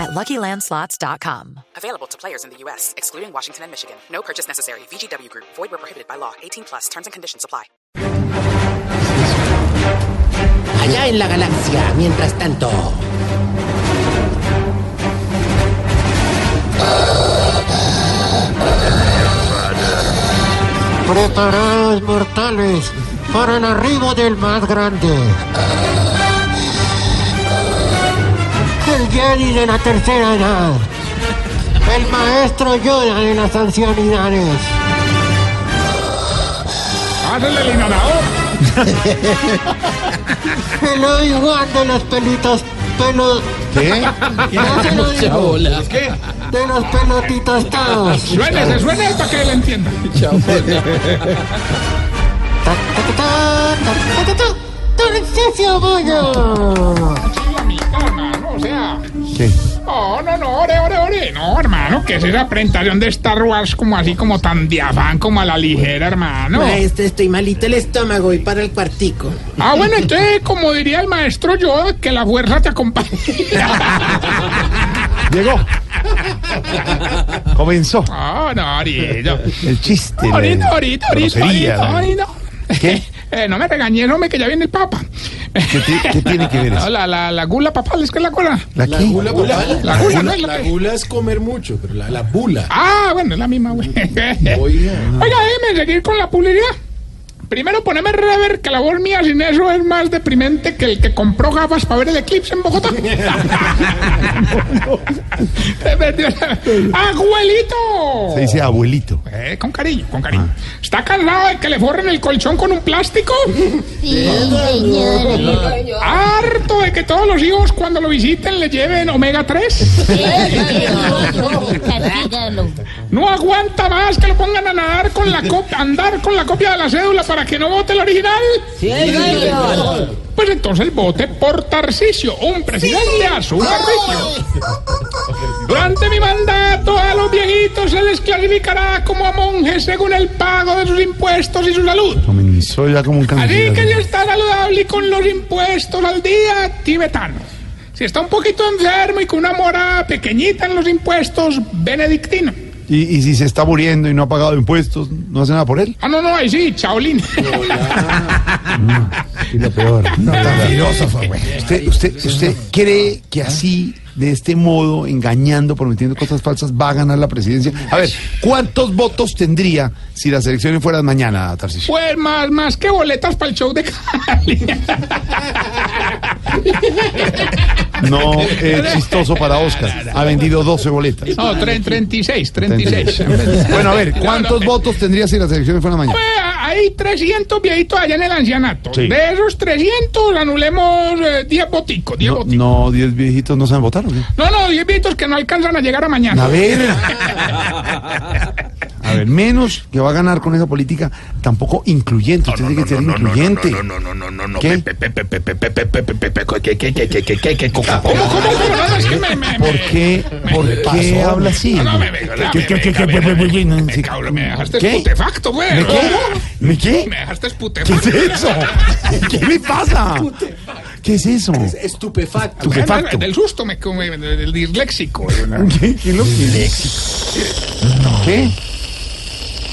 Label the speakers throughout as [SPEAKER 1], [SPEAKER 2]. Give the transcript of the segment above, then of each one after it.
[SPEAKER 1] at LuckyLandSlots.com.
[SPEAKER 2] Available to players in the U.S., excluding Washington and Michigan. No purchase necessary. VGW Group. Void where prohibited by law. 18 plus. Terms and conditions apply.
[SPEAKER 3] Allá en la galaxia, mientras tanto.
[SPEAKER 4] Preparados mortales para el arribo del más grande. El Jedi de la tercera edad. El maestro Yoda de las ancianidades.
[SPEAKER 5] ¡Háganle el inhalador!
[SPEAKER 4] El Obi-Wan de los pelitos. Pelos.
[SPEAKER 3] ¿Qué?
[SPEAKER 4] No se lo digo.
[SPEAKER 5] ¿Qué?
[SPEAKER 4] De los pelotitos todos.
[SPEAKER 5] Suénese, suénese para que él entienda. Sea...
[SPEAKER 3] ¿Qué?
[SPEAKER 5] No, no, no, ore, ore, ore. No, hermano, que es esa presentación de Star Wars como así, como tan de afán, como a la ligera, hermano.
[SPEAKER 3] Maestro, estoy malito el estómago y para el cuartico.
[SPEAKER 5] Ah, bueno, entonces, como diría el maestro Yoda, que la fuerza te acompañe.
[SPEAKER 6] Llegó. Comenzó
[SPEAKER 5] No, no, ahorita.
[SPEAKER 6] el chiste.
[SPEAKER 5] Ahorita, ahorita, ahorita, ahorita.
[SPEAKER 6] ¿Qué?
[SPEAKER 5] Eh, no me regañes, hombre, que ya viene el papa.
[SPEAKER 6] ¿Qué, qué tiene que ver
[SPEAKER 5] No,
[SPEAKER 6] eso?
[SPEAKER 5] la, la, la gula papal, es que es la gula.
[SPEAKER 6] ¿La qué?
[SPEAKER 7] gula papal.
[SPEAKER 5] La gula, ¿no? Es la
[SPEAKER 7] La
[SPEAKER 5] que-
[SPEAKER 7] gula es comer mucho, pero la, la bula.
[SPEAKER 5] Ah, bueno, es la misma, güey.
[SPEAKER 7] Oiga.
[SPEAKER 5] Oiga, déjeme seguir con la publicidad. Primero poneme rever que la voz mía sin eso es más deprimente que el que compró gafas para ver el eclipse en Bogotá. ¡Abuelito!
[SPEAKER 6] Se dice abuelito.
[SPEAKER 5] Eh, con cariño, con cariño. ¿Está cansado de que le forren el colchón con un plástico? ¿Harto de que todos los hijos cuando lo visiten le lleven omega 3? ¿No aguanta más que lo pongan a nadar con la copia, andar con la copia de la cédula para que no vote el original? Pues entonces vote por Tarcisio, un presidente a su servicio. Durante mi mandato a los viejitos se les clasificará como a monjes según el pago de sus impuestos y su salud.
[SPEAKER 6] Comenzó ya como un
[SPEAKER 5] Así que si está saludable y con los impuestos al día, tibetano. Si está un poquito enfermo y con una mora pequeñita en los impuestos, benedictino.
[SPEAKER 6] Y, y si se está muriendo y no ha pagado impuestos, ¿no hace nada por él?
[SPEAKER 5] Ah, no, no, ahí sí, chaolín.
[SPEAKER 6] Y lo peor. filósofo, güey. ¿Usted, usted, ¿Usted cree que así, de este modo, engañando, prometiendo cosas falsas, va a ganar la presidencia? A ver, ¿cuántos votos tendría si las elecciones fueran mañana, Tarcisio?
[SPEAKER 5] Pues más, más que boletas para el show de Cali.
[SPEAKER 6] No es chistoso para Oscar. Ha vendido 12 boletas.
[SPEAKER 5] No, tre- 36, 36.
[SPEAKER 6] Bueno, a ver, ¿cuántos votos tendría si las elecciones fueran mañana?
[SPEAKER 5] Pues, hay 300 viejitos allá en el ancianato.
[SPEAKER 6] Sí.
[SPEAKER 5] De esos 300 anulemos eh, 10 boticos, 10
[SPEAKER 6] No,
[SPEAKER 5] boticos.
[SPEAKER 6] no, 10 viejitos no saben votar, ¿o qué?
[SPEAKER 5] No, no, 10 viejitos que no alcanzan a llegar a mañana.
[SPEAKER 6] A ver. A ver, menos que va a ganar con esa política tampoco incluyente. Usted tiene que ser incluyente.
[SPEAKER 8] No, no, no, no, no, no.
[SPEAKER 6] ¿Qué?
[SPEAKER 8] ¿qué, qué, qué, qué, qué, qué, qué,
[SPEAKER 5] ¿Cómo, cómo, cómo? No, no, es que me, me,
[SPEAKER 6] ¿Por
[SPEAKER 5] me-
[SPEAKER 6] qué, por qué habla así?
[SPEAKER 5] No, no, me, me,
[SPEAKER 6] ¿Qué,
[SPEAKER 5] me,
[SPEAKER 6] qué, qué, qué,
[SPEAKER 5] me,
[SPEAKER 6] qué,
[SPEAKER 5] me,
[SPEAKER 6] qué, qué,
[SPEAKER 5] me me dejaste
[SPEAKER 6] ¿Qué?
[SPEAKER 5] putefacto, güey.
[SPEAKER 6] ¿Me qué? ¿Me qué?
[SPEAKER 5] Me dejaste
[SPEAKER 6] ¿Qué
[SPEAKER 5] putefacto.
[SPEAKER 6] es eso? ¿Qué le pasa? ¿Qué es eso?
[SPEAKER 7] Estupefacto.
[SPEAKER 6] Estupefacto.
[SPEAKER 5] Del susto, me, me, del disléxico.
[SPEAKER 6] ¿Qué? ¿Qué es lo que ¿Qué?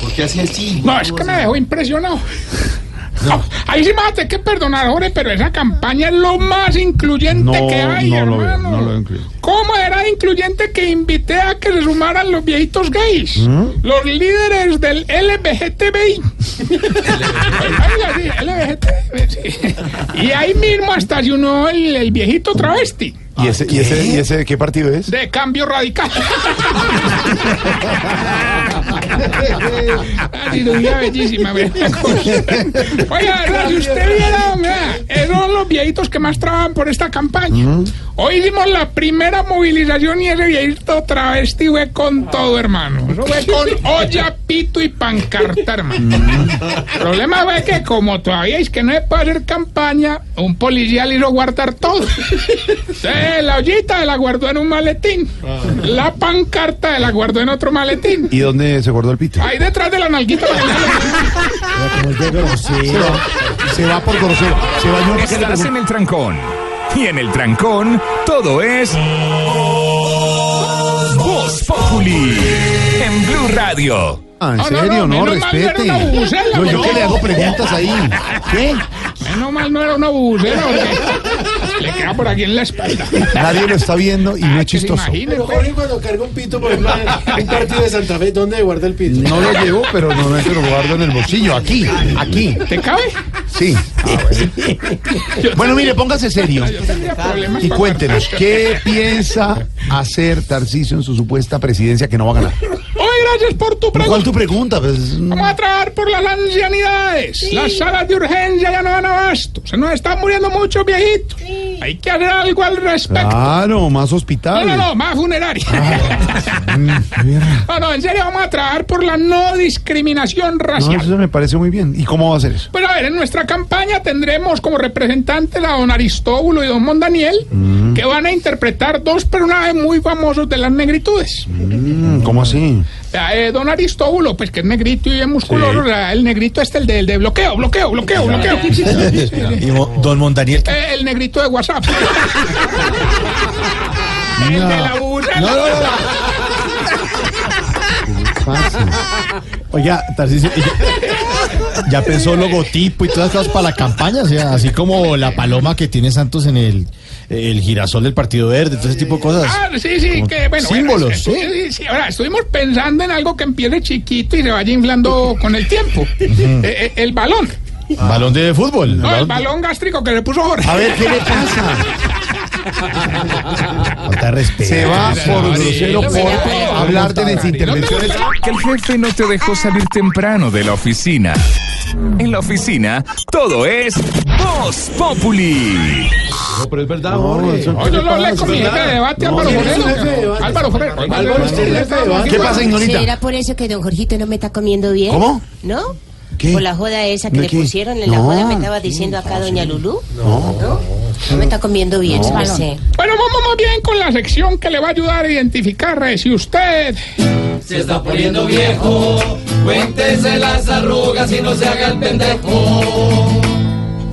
[SPEAKER 7] ¿Por qué hace así?
[SPEAKER 5] No, es que me dejó impresionado. No, ahí sí me vas a tener que perdonar, Jorge, pero esa campaña es lo más incluyente
[SPEAKER 6] No,
[SPEAKER 5] que hay,
[SPEAKER 6] no lo veo,
[SPEAKER 5] hermano.
[SPEAKER 6] no lo.
[SPEAKER 5] ¿Cómo era incluyente que invité a que se sumaran los viejitos gays?
[SPEAKER 6] ¿Mm?
[SPEAKER 5] Los líderes del LBGTBI. Y ahí mismo hasta se unió el, el viejito travesti.
[SPEAKER 6] ¿Y ese, y, ese, ¿Y ese de qué partido es?
[SPEAKER 5] De cambio radical. La cirugía bellísima, vea. Oiga, si usted viera, vea, es son los viejitos que más trabajan por esta campaña. Hoy hicimos la primera movilización y ese viejito travesti fue con todo, hermano. Eso fue con olla, pito y pancarta, hermano. El problema fue que como todavía es que no se puede hacer campaña, un policía le hizo guardar todo. Entonces, la ollita la guardó en un maletín. La pancarta la guardó en otro maletín.
[SPEAKER 6] ¿Y dónde se guardó el pito?
[SPEAKER 5] Ahí detrás de la nalguita.
[SPEAKER 6] Se va, se va por grosero. Se bañó en
[SPEAKER 9] Estás en el trancón. Y en el trancón, todo es. Voz Populi. En Blue Radio.
[SPEAKER 6] Ah, en
[SPEAKER 5] No, no,
[SPEAKER 6] serio,
[SPEAKER 5] no,
[SPEAKER 6] respete. No, yo que le hago preguntas ahí. ¿Qué?
[SPEAKER 5] Menos mal no era una bubucera, porque le queda por aquí en la espalda.
[SPEAKER 6] Nadie lo está viendo y no es
[SPEAKER 5] se
[SPEAKER 6] chistoso.
[SPEAKER 5] imagine,
[SPEAKER 7] Pero
[SPEAKER 5] pues.
[SPEAKER 7] Jorge cuando carga un pito, por un partido de Santa Fe, ¿dónde guarda el pito?
[SPEAKER 6] No lo llevo, pero normalmente lo guardo en el bolsillo. Aquí, aquí.
[SPEAKER 5] ¿Te cabe?
[SPEAKER 6] Sí. Bueno, mire, póngase serio.
[SPEAKER 5] Yo tendría problemas
[SPEAKER 6] Y
[SPEAKER 5] para
[SPEAKER 6] cuéntenos, ¿qué piensa hacer Tarcisio en su supuesta presidencia que no va a ganar?
[SPEAKER 5] Oye, gracias por tu
[SPEAKER 6] ¿Cuál
[SPEAKER 5] pregunta.
[SPEAKER 6] tu pregunta? Pues,
[SPEAKER 5] Vamos a trabajar por las ancianidades. Las salas de urgencia ya no dan abasto. Se nos están muriendo muchos viejitos. Hay que hacer algo al respecto.
[SPEAKER 6] claro, más
[SPEAKER 5] No,
[SPEAKER 6] hospitales.
[SPEAKER 5] no, no, más funeraria.
[SPEAKER 6] Mm, mira.
[SPEAKER 5] No, no, en serio, vamos a trabajar por la no discriminación
[SPEAKER 6] No,
[SPEAKER 5] racial.
[SPEAKER 6] eso me parece muy bien. ¿Y cómo va a ser eso?
[SPEAKER 5] Pues a ver, en nuestra campaña tendremos como representantes a don Aristóbulo y don Mondaniel, que van a interpretar dos personajes muy famosos de las negritudes.
[SPEAKER 6] Mm, ¿Cómo así?
[SPEAKER 5] Eh, don Aristóbulo, pues que es negrito y bien musculoso, el negrito este, el de, el de bloqueo, bloqueo, bloqueo, bloqueo.
[SPEAKER 10] Y don Mondaniel.
[SPEAKER 5] Eh, el negrito de WhatsApp. el de la bucela.
[SPEAKER 10] Oiga, Tarcisio, ¿y ya, ya pensó logotipo y todas las cosas para la campaña, o sea, así como la paloma que tiene Santos en el, el girasol del Partido Verde, todo ese tipo de cosas.
[SPEAKER 5] Ah, sí, sí, que bueno.
[SPEAKER 10] símbolos,
[SPEAKER 5] bueno,
[SPEAKER 10] ¿sí?
[SPEAKER 5] sí, sí, Ahora, estuvimos pensando en algo que empiece chiquito y se vaya inflando con el tiempo. Eh, eh, el balón.
[SPEAKER 10] Balón de fútbol.
[SPEAKER 5] No, el balón gástrico que le puso Jorge.
[SPEAKER 6] A ver, ¿qué le pasa?
[SPEAKER 10] Respeto.
[SPEAKER 6] Se va por grosero por
[SPEAKER 5] no,
[SPEAKER 6] hablar de las intervenciones.
[SPEAKER 9] Que el jefe no te dejó salir temprano de la oficina. En la oficina, todo es Voz Populi.
[SPEAKER 7] No, pero es verdad,
[SPEAKER 6] No,
[SPEAKER 7] Jorge.
[SPEAKER 6] eso-
[SPEAKER 5] Oye, yo lo hablé con mi jefe de debate, Álvaro
[SPEAKER 7] ¿quién es el jefe de
[SPEAKER 5] Forero. Álvaro Forero.
[SPEAKER 7] Álvaro, usted es el jefe de debate.
[SPEAKER 6] ¿Qué pasa, ignorita?
[SPEAKER 11] ¿Será por eso que don Jorgito no me está comiendo bien?
[SPEAKER 6] ¿Cómo?
[SPEAKER 11] ¿No?
[SPEAKER 6] ¿Qué?
[SPEAKER 11] Por la joda esa que
[SPEAKER 6] ¿De
[SPEAKER 11] le
[SPEAKER 6] qué?
[SPEAKER 11] pusieron en la
[SPEAKER 6] No.
[SPEAKER 11] joda me estaba diciendo acá doña Lulú. No. No, me está comiendo bien, su merced.
[SPEAKER 5] Bueno, vamos más bien con la sección que le va a ayudar a identificar eh, si usted
[SPEAKER 12] Se está poniendo viejo, cuéntese las arrugas y no se haga el pendejo.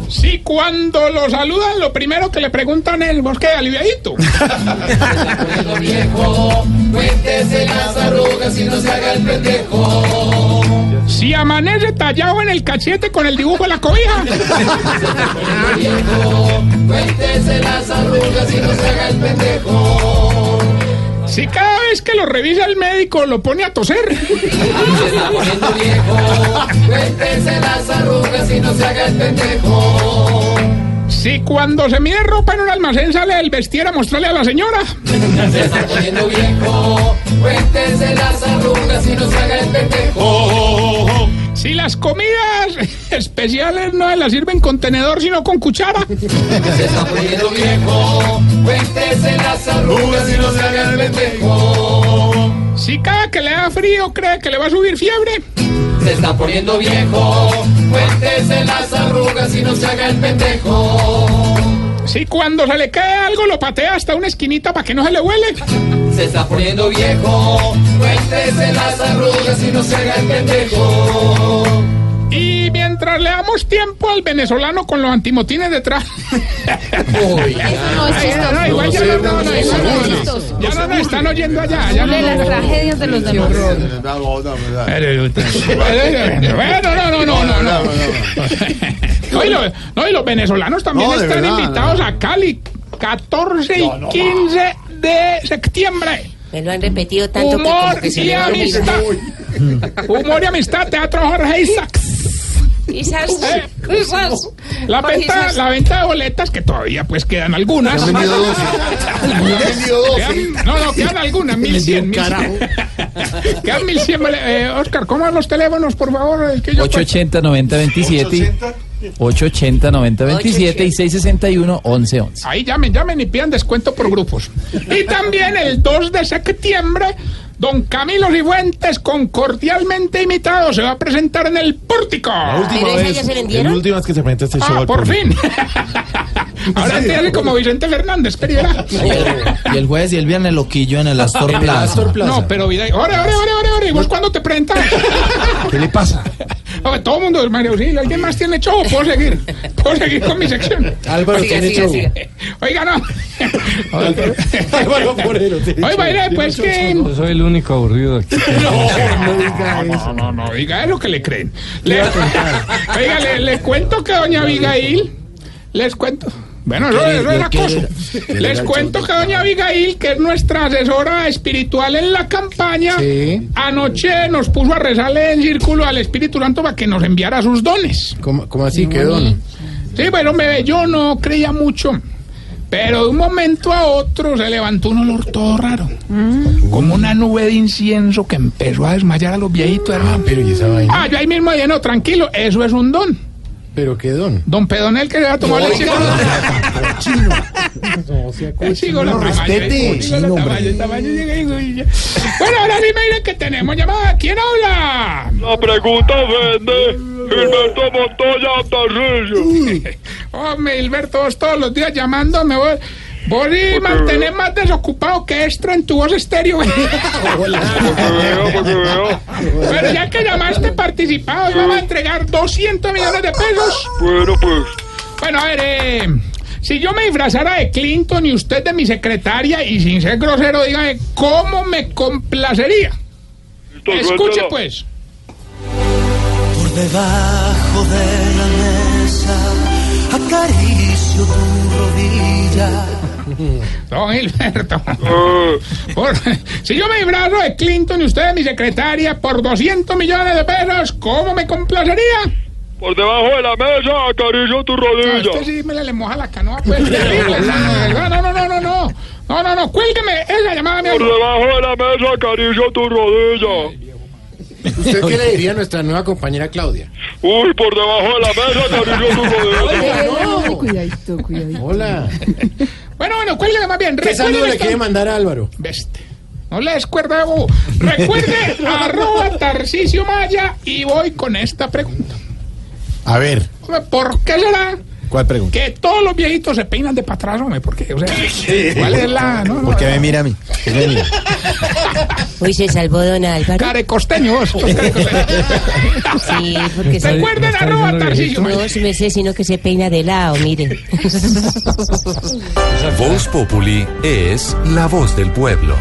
[SPEAKER 5] Si cuando lo saludan, lo primero que le preguntan es, ¿vos qué, aliviadito?
[SPEAKER 12] Se está poniendo viejo, cuéntese las arrugas y no se haga el pendejo.
[SPEAKER 5] Si amanece tallado en el cachete con el dibujo de la cobija.
[SPEAKER 12] Viejo, cuéntese las arrugas y no se haga el pendejo.
[SPEAKER 5] Si cada vez que lo revisa el médico lo pone a toser.
[SPEAKER 12] Se está poniendo viejo, cuéntese las arrugas y no se haga el pendejo.
[SPEAKER 5] Si cuando se mide ropa en un almacén sale el vestir a mostrarle a la señora.
[SPEAKER 12] Se está poniendo viejo, cuéntese las arrugas y no se haga el pendejo.
[SPEAKER 5] Si las comidas especiales no se las sirven con tenedor sino con cuchara.
[SPEAKER 12] Se está poniendo viejo, cuéntese las arrugas y no se haga el pendejo.
[SPEAKER 5] Si cada que le da frío cree que le va a subir fiebre.
[SPEAKER 12] Se está poniendo viejo, cuéntese las arrugas y no se haga el pendejo.
[SPEAKER 5] Si cuando se le cae algo lo patea hasta una esquinita para que no se le huele.
[SPEAKER 12] Se está poniendo viejo, cuéntese las arrugas y no se haga el pendejo.
[SPEAKER 5] Y mientras le damos tiempo al venezolano con los antimotines detrás. ya no, no, no,
[SPEAKER 11] Eso
[SPEAKER 5] igual
[SPEAKER 11] no
[SPEAKER 5] no,
[SPEAKER 11] es
[SPEAKER 5] no.
[SPEAKER 11] chistoso.
[SPEAKER 5] Ya no nos están oyendo allá. Ya
[SPEAKER 11] De las tragedias de los demás.
[SPEAKER 5] Bueno, no, no, no, no, y los, no, y los venezolanos también
[SPEAKER 6] No,
[SPEAKER 5] están
[SPEAKER 6] verdad,
[SPEAKER 5] invitados a Cali, 14 y 15 de septiembre.
[SPEAKER 11] Me lo han repetido tanto que
[SPEAKER 5] Humor
[SPEAKER 11] como que se
[SPEAKER 5] y
[SPEAKER 11] me
[SPEAKER 5] amistad. Humor y amistad, Teatro Jorge Isaacs.
[SPEAKER 11] Quizás,
[SPEAKER 5] Eh,
[SPEAKER 11] quizás.
[SPEAKER 5] La venta,
[SPEAKER 11] Isaacs.
[SPEAKER 5] la venta de boletas, que todavía pues quedan algunas.
[SPEAKER 6] Han vendido 12. Han vendido 12.
[SPEAKER 5] Quedan- no, no, quedan algunas, 1100. 1100. Quedan 1100. Eh, Oscar, ¿cómo van los teléfonos, por favor? Es que yo, pues,
[SPEAKER 13] 880 90 27 880-9027 y 661-1111.
[SPEAKER 5] Ahí llamen, llamen y pidan descuento por grupos. Y también el 2 de septiembre, don Camilo Cifuentes, con cordialmente invitado, se va a presentar en el pórtico.
[SPEAKER 10] La última
[SPEAKER 11] ¿Pero esa
[SPEAKER 10] vez,
[SPEAKER 11] ya se
[SPEAKER 10] la
[SPEAKER 11] vendieron?
[SPEAKER 10] última vez que se presenta este show
[SPEAKER 5] Ah,
[SPEAKER 10] al
[SPEAKER 5] por
[SPEAKER 10] público.
[SPEAKER 5] fin. Ahora tiene como Vicente Fernández, querida.
[SPEAKER 13] Y el jueves y el viernes loquillo en el Astor Plaza.
[SPEAKER 5] No, pero ore, ore, ore, ore. ¿Y vos cuándo te presentas?
[SPEAKER 6] ¿Qué le pasa?
[SPEAKER 5] Oye, todo el mundo es María Auxilio. ¿Alguien más tiene show? ¿Puedo seguir? ¿Puedo seguir con mi sección?
[SPEAKER 7] Álvaro
[SPEAKER 11] Siga,
[SPEAKER 7] tiene
[SPEAKER 11] siga,
[SPEAKER 7] show.
[SPEAKER 11] siga.
[SPEAKER 5] Oiga, no.
[SPEAKER 7] Álvaro Forero tiene
[SPEAKER 5] baile, pues que.
[SPEAKER 14] soy el único aburrido aquí.
[SPEAKER 5] No, no, no, no, diga es lo que le creen. Le, oiga, le, le cuento que doña Abigail, les cuento. Bueno, eso, eso es acoso. Les cuento que doña Abigail, que es nuestra asesora espiritual en la campaña, anoche nos puso a rezarle en círculo al Espíritu Santo para que nos enviara sus dones.
[SPEAKER 7] ¿Cómo, cómo así? ¿Qué don?
[SPEAKER 5] Sí, bueno, bebé, yo no creía mucho. Pero de un momento a otro se levantó un olor todo raro. Como una nube de incienso que empezó a desmayar a los viejitos, hermano.
[SPEAKER 7] Pero ¿y esa vaina?
[SPEAKER 5] Ah, yo ahí mismo dije, no, tranquilo, eso es un don.
[SPEAKER 7] ¿Pero qué don?
[SPEAKER 5] Don Pedonel que le va a tomar
[SPEAKER 6] No, respete.
[SPEAKER 5] la tamaño, tamaño, llega y digo, y ya. Bueno, ahora sí me dirán que tenemos llamada. ¿Quién habla?
[SPEAKER 8] La pregunta vende. Gilberto Montoya Tarrillo.
[SPEAKER 5] Hombre, Hilberto, vos todos los días llamándome. Vos, vos y mantenés más desocupado que extra en tu voz estéreo. Pero ya que llamaste participado, vamos a entregar 200 millones de pesos.
[SPEAKER 8] Bueno, pues.
[SPEAKER 5] Bueno, a ver, eh, si yo me disfrazara de Clinton y usted de mi secretaria, y sin ser grosero, dígame, ¿cómo me complacería? Escuche, pues.
[SPEAKER 12] Por debajo de la mesa acaricio tu rodilla.
[SPEAKER 5] Don Gilberto. Por- si yo me disfrazo de Clinton y usted de mi secretaria por 200 millones de pesos, ¿cómo me complacería?
[SPEAKER 8] Por debajo de la mesa acaricio tu
[SPEAKER 5] No,
[SPEAKER 8] rodilla.
[SPEAKER 5] este sí me le, le moja la canoa, pues. verdad. No, no, no, no, no. No, no, no, cuélgueme esa llamada, mi
[SPEAKER 8] Por debajo de la mesa acaricio tu rodilla.
[SPEAKER 7] ¿Usted qué le diría a nuestra nueva compañera Claudia?
[SPEAKER 8] Uy, por debajo de la mesa acaricio tu rodilla.
[SPEAKER 15] Cuidadito, cuidadito.
[SPEAKER 7] Hola.
[SPEAKER 5] Bueno, bueno, cuélgueme más bien.
[SPEAKER 7] ¿Qué saludo le quiere mandar a Álvaro?
[SPEAKER 5] Veste. No le descuerda de bobo. Recuerde, arroba Tarcisio Maya y voy con esta pregunta.
[SPEAKER 10] A ver,
[SPEAKER 5] ¿Por qué será
[SPEAKER 10] ¿cuál pregunta?
[SPEAKER 5] que todos los viejitos se peinan de para atrás, hombre? ¿Por qué? O sea, ¿cuál es la...? No, no,
[SPEAKER 10] ¿Por qué me mira a mí? ¿Por qué me mira?
[SPEAKER 11] Uy, se salvó don Álvaro.
[SPEAKER 5] Carecosteño, vos. sos carecosteño.
[SPEAKER 11] Sí, porque se...
[SPEAKER 5] Recuerden, arroba Tarcisio Maya.
[SPEAKER 11] No, si me sé, sino que se peina de lado, mire.
[SPEAKER 16] Voz Populi es la voz del pueblo.